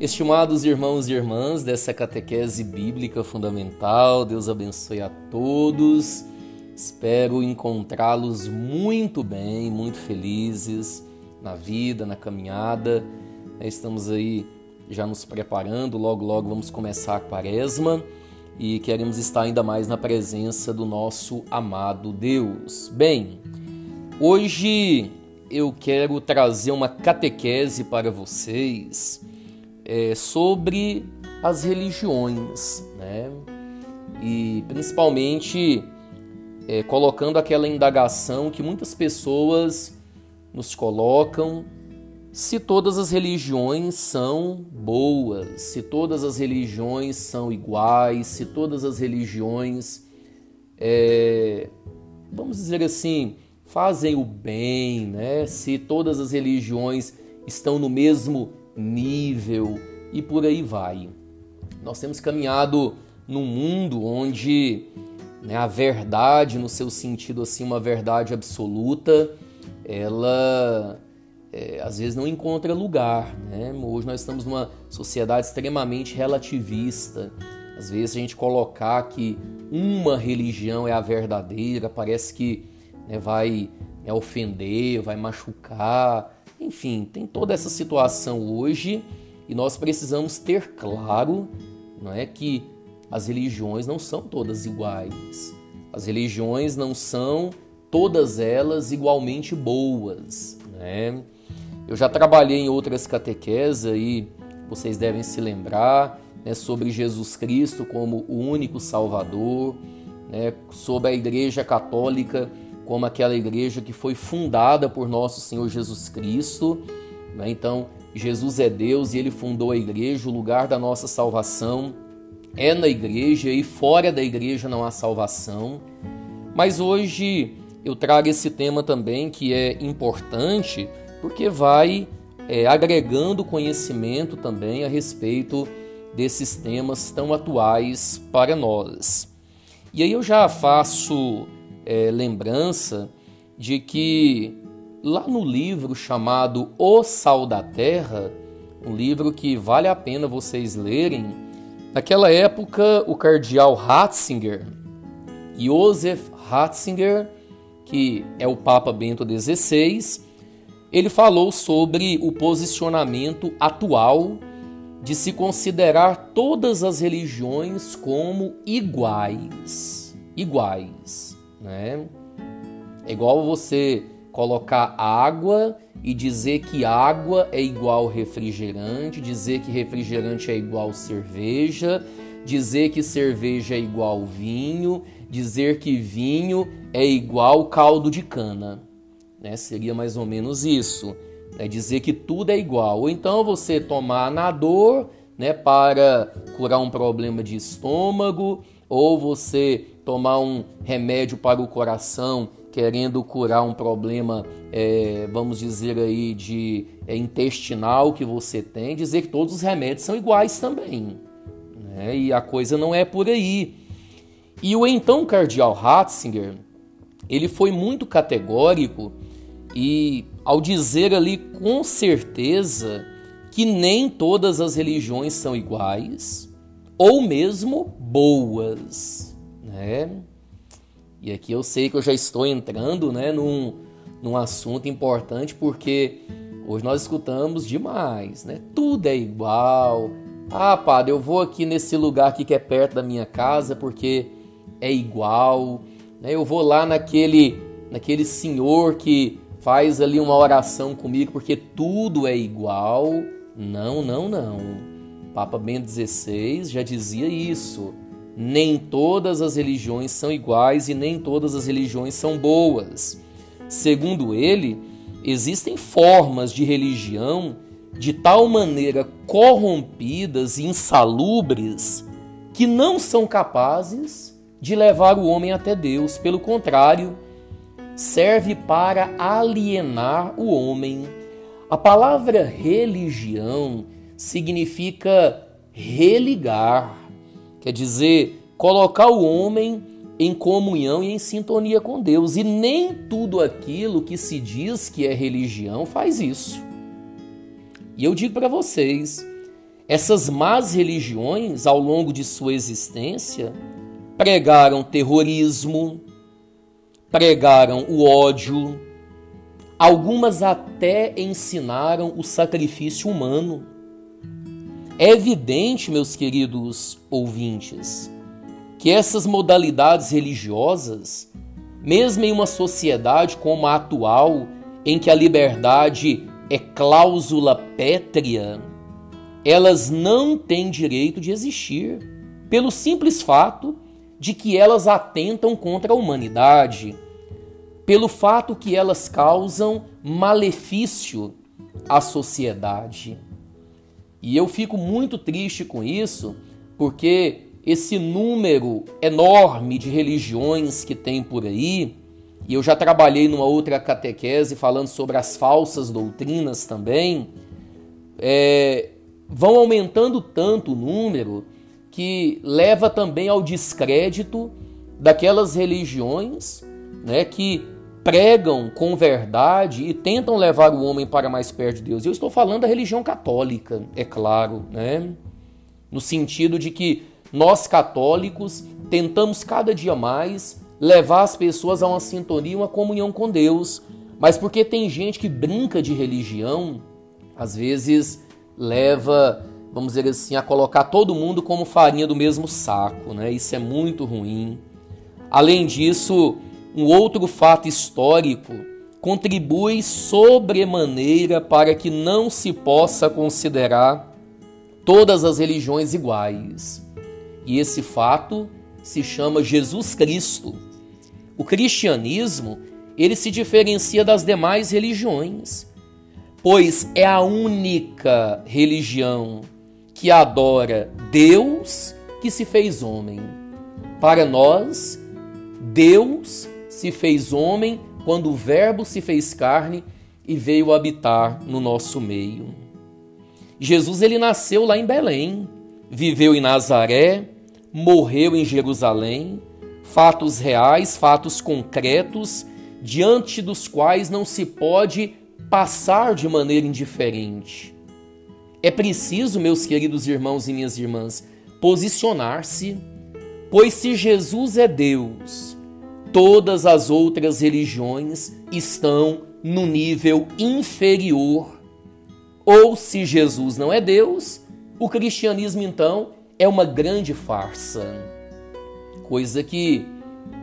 Estimados irmãos e irmãs dessa catequese bíblica fundamental, Deus abençoe a todos. Espero encontrá-los muito bem, muito felizes na vida, na caminhada. Estamos aí já nos preparando, logo logo vamos começar a quaresma e queremos estar ainda mais na presença do nosso amado Deus. Bem, hoje eu quero trazer uma catequese para vocês é, sobre as religiões, né? E principalmente é, colocando aquela indagação que muitas pessoas nos colocam se todas as religiões são boas, se todas as religiões são iguais, se todas as religiões, é, vamos dizer assim, fazem o bem, né? se todas as religiões estão no mesmo nível e por aí vai. Nós temos caminhado num mundo onde né, a verdade, no seu sentido assim, uma verdade absoluta, ela é, às vezes não encontra lugar. Né? Hoje nós estamos numa sociedade extremamente relativista. Às vezes a gente colocar que uma religião é a verdadeira, parece que né, vai né, ofender, vai machucar. Enfim, tem toda essa situação hoje e nós precisamos ter claro não é, que as religiões não são todas iguais. As religiões não são todas elas igualmente boas. Né? Eu já trabalhei em outras catequeses aí, vocês devem se lembrar, né, sobre Jesus Cristo como o único Salvador, né, sobre a Igreja Católica como aquela igreja que foi fundada por nosso Senhor Jesus Cristo. Né? Então, Jesus é Deus e ele fundou a igreja, o lugar da nossa salvação é na igreja e fora da igreja não há salvação. Mas hoje eu trago esse tema também que é importante porque vai é, agregando conhecimento também a respeito desses temas tão atuais para nós. E aí eu já faço é, lembrança de que lá no livro chamado O Sal da Terra, um livro que vale a pena vocês lerem, naquela época o cardeal Ratzinger, Josef Ratzinger, que é o Papa Bento XVI, ele falou sobre o posicionamento atual de se considerar todas as religiões como iguais. Iguais né? É igual você colocar água e dizer que água é igual refrigerante, dizer que refrigerante é igual cerveja, dizer que cerveja é igual vinho, dizer que vinho é igual caldo de cana. Né? Seria mais ou menos isso. Né? Dizer que tudo é igual. Ou então você tomar na dor né, para curar um problema de estômago, ou você tomar um remédio para o coração, querendo curar um problema, é, vamos dizer aí, de é, intestinal que você tem, dizer que todos os remédios são iguais também. Né? E a coisa não é por aí. E o então cardeal Ratzinger, ele foi muito categórico e ao dizer ali com certeza que nem todas as religiões são iguais ou mesmo boas né? E aqui eu sei que eu já estou entrando, né, num, num assunto importante porque hoje nós escutamos demais, né? Tudo é igual. Ah, padre, eu vou aqui nesse lugar aqui que é perto da minha casa porque é igual. Né? Eu vou lá naquele naquele senhor que faz ali uma oração comigo porque tudo é igual. Não, não, não. Papa Bento XVI já dizia isso nem todas as religiões são iguais e nem todas as religiões são boas. Segundo ele, existem formas de religião de tal maneira corrompidas e insalubres que não são capazes de levar o homem até Deus. Pelo contrário, serve para alienar o homem. A palavra religião significa religar quer dizer, colocar o homem em comunhão e em sintonia com Deus. E nem tudo aquilo que se diz que é religião faz isso. E eu digo para vocês, essas más religiões, ao longo de sua existência, pregaram terrorismo, pregaram o ódio, algumas até ensinaram o sacrifício humano. É evidente, meus queridos ouvintes, que essas modalidades religiosas, mesmo em uma sociedade como a atual, em que a liberdade é cláusula pétrea, elas não têm direito de existir, pelo simples fato de que elas atentam contra a humanidade, pelo fato que elas causam malefício à sociedade. E eu fico muito triste com isso, porque esse número enorme de religiões que tem por aí, e eu já trabalhei numa outra catequese falando sobre as falsas doutrinas também, é, vão aumentando tanto o número que leva também ao descrédito daquelas religiões né, que pregam com verdade e tentam levar o homem para mais perto de Deus. Eu estou falando da religião católica, é claro, né? no sentido de que nós católicos tentamos cada dia mais levar as pessoas a uma sintonia, uma comunhão com Deus, mas porque tem gente que brinca de religião, às vezes leva, vamos dizer assim, a colocar todo mundo como farinha do mesmo saco, né? Isso é muito ruim. Além disso, um outro fato histórico contribui sobremaneira para que não se possa considerar todas as religiões iguais. E esse fato se chama Jesus Cristo. O cristianismo, ele se diferencia das demais religiões pois é a única religião que adora Deus que se fez homem. Para nós, Deus se fez homem quando o Verbo se fez carne e veio habitar no nosso meio. Jesus ele nasceu lá em Belém, viveu em Nazaré, morreu em Jerusalém, fatos reais, fatos concretos, diante dos quais não se pode passar de maneira indiferente. É preciso, meus queridos irmãos e minhas irmãs, posicionar-se, pois se Jesus é Deus, todas as outras religiões estão no nível inferior. Ou se Jesus não é Deus, o cristianismo então é uma grande farsa. Coisa que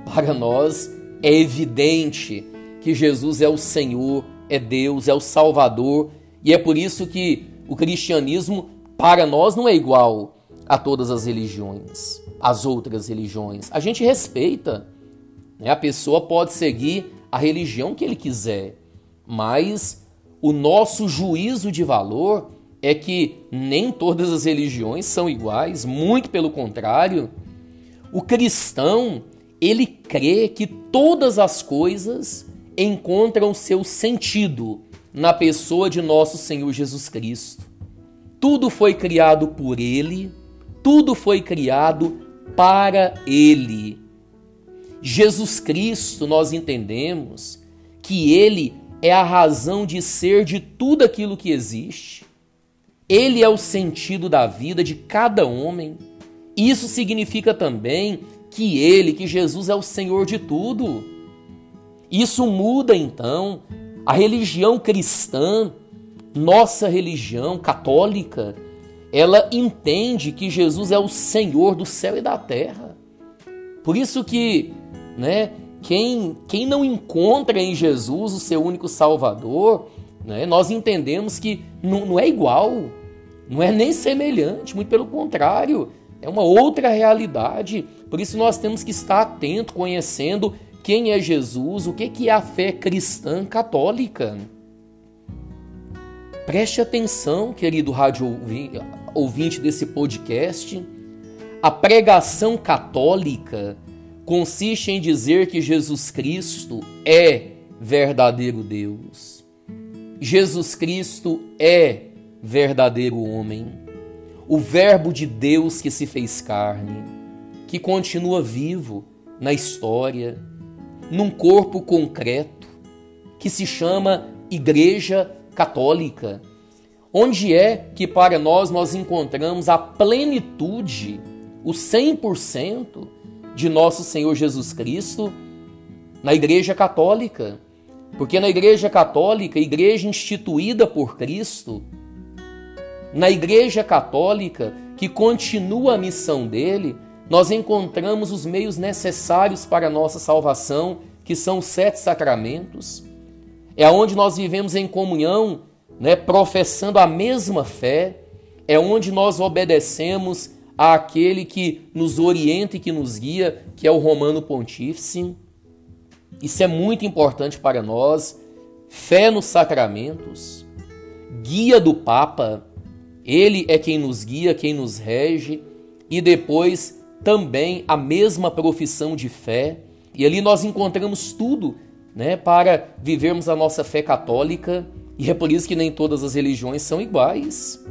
para nós é evidente que Jesus é o Senhor é Deus, é o Salvador, e é por isso que o cristianismo, para nós, não é igual a todas as religiões, as outras religiões. A gente respeita? A pessoa pode seguir a religião que ele quiser, mas o nosso juízo de valor é que nem todas as religiões são iguais, muito pelo contrário. O cristão, ele crê que todas as coisas encontram seu sentido na pessoa de nosso Senhor Jesus Cristo. Tudo foi criado por Ele, tudo foi criado para Ele. Jesus Cristo, nós entendemos que Ele é a razão de ser de tudo aquilo que existe. Ele é o sentido da vida de cada homem. Isso significa também que Ele, que Jesus é o Senhor de tudo. Isso muda então a religião cristã, nossa religião católica, ela entende que Jesus é o Senhor do céu e da terra. Por isso que, né, quem, quem não encontra em Jesus o seu único Salvador, né, nós entendemos que não, não é igual, não é nem semelhante, muito pelo contrário, é uma outra realidade. Por isso nós temos que estar atento, conhecendo quem é Jesus, o que é a fé cristã católica. Preste atenção, querido rádio ouvinte desse podcast. A pregação católica consiste em dizer que Jesus Cristo é verdadeiro Deus. Jesus Cristo é verdadeiro homem. O Verbo de Deus que se fez carne, que continua vivo na história num corpo concreto que se chama Igreja Católica, Onde é que para nós nós encontramos a plenitude, o 100% de nosso Senhor Jesus Cristo? Na Igreja Católica. Porque na Igreja Católica, igreja instituída por Cristo, na Igreja Católica, que continua a missão dele, nós encontramos os meios necessários para a nossa salvação, que são os sete sacramentos. É onde nós vivemos em comunhão né, professando a mesma fé, é onde nós obedecemos àquele que nos orienta e que nos guia, que é o Romano Pontífice. Isso é muito importante para nós. Fé nos sacramentos, guia do Papa, ele é quem nos guia, quem nos rege, e depois também a mesma profissão de fé. E ali nós encontramos tudo né, para vivermos a nossa fé católica e é por isso que nem todas as religiões são iguais.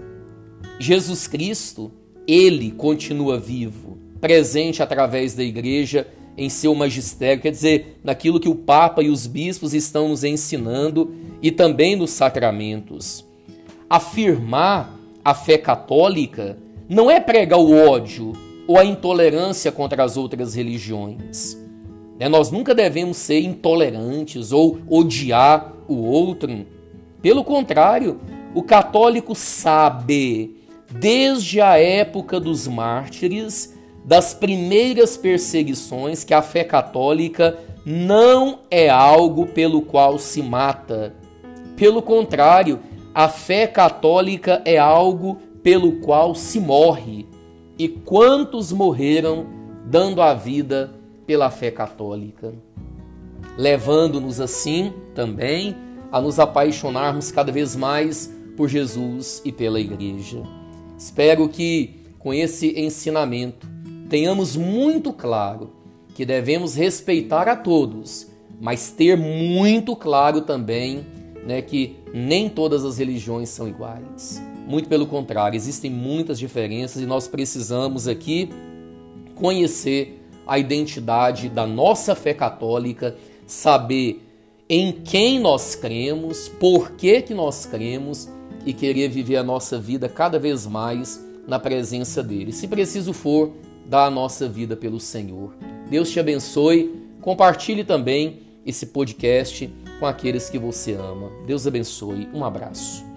Jesus Cristo, ele continua vivo, presente através da igreja em seu magistério, quer dizer, naquilo que o Papa e os bispos estão nos ensinando e também nos sacramentos. Afirmar a fé católica não é pregar o ódio ou a intolerância contra as outras religiões. Né, nós nunca devemos ser intolerantes ou odiar o outro. Pelo contrário, o católico sabe, desde a época dos mártires, das primeiras perseguições, que a fé católica não é algo pelo qual se mata. Pelo contrário, a fé católica é algo pelo qual se morre. E quantos morreram dando a vida pela fé católica? Levando-nos assim também a nos apaixonarmos cada vez mais por Jesus e pela igreja. Espero que com esse ensinamento tenhamos muito claro que devemos respeitar a todos, mas ter muito claro também né, que nem todas as religiões são iguais. Muito pelo contrário, existem muitas diferenças e nós precisamos aqui conhecer a identidade da nossa fé católica, saber em quem nós cremos, por que, que nós cremos e querer viver a nossa vida cada vez mais na presença dele. Se preciso for, dar a nossa vida pelo Senhor. Deus te abençoe. Compartilhe também esse podcast com aqueles que você ama. Deus abençoe. Um abraço.